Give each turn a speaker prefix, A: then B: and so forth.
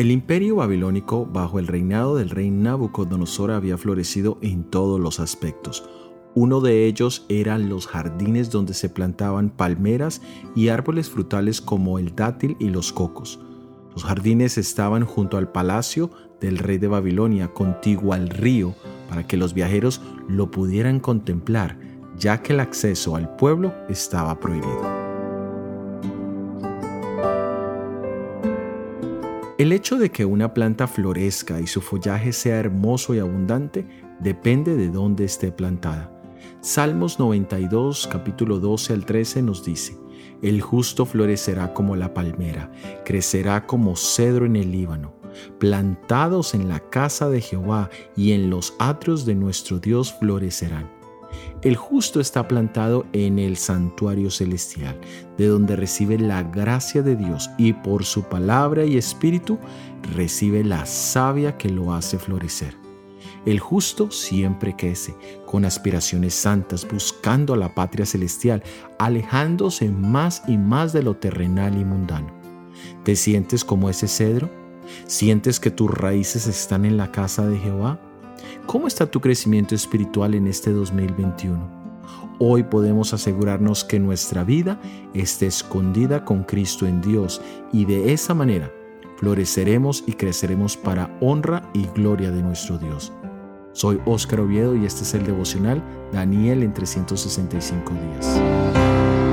A: El imperio babilónico bajo el reinado del rey Nabucodonosor había florecido en todos los aspectos. Uno de ellos eran los jardines donde se plantaban palmeras y árboles frutales como el dátil y los cocos. Los jardines estaban junto al palacio del rey de Babilonia, contiguo al río, para que los viajeros lo pudieran contemplar, ya que el acceso al pueblo estaba prohibido. El hecho de que una planta florezca y su follaje sea hermoso y abundante depende de dónde esté plantada. Salmos 92, capítulo 12 al 13 nos dice, El justo florecerá como la palmera, crecerá como cedro en el Líbano, plantados en la casa de Jehová y en los atrios de nuestro Dios florecerán. El justo está plantado en el santuario celestial, de donde recibe la gracia de Dios y por su palabra y espíritu recibe la savia que lo hace florecer. El justo siempre crece, con aspiraciones santas, buscando la patria celestial, alejándose más y más de lo terrenal y mundano. ¿Te sientes como ese cedro? ¿Sientes que tus raíces están en la casa de Jehová? ¿Cómo está tu crecimiento espiritual en este 2021? Hoy podemos asegurarnos que nuestra vida esté escondida con Cristo en Dios y de esa manera floreceremos y creceremos para honra y gloria de nuestro Dios. Soy Óscar Oviedo y este es el devocional Daniel en 365 días.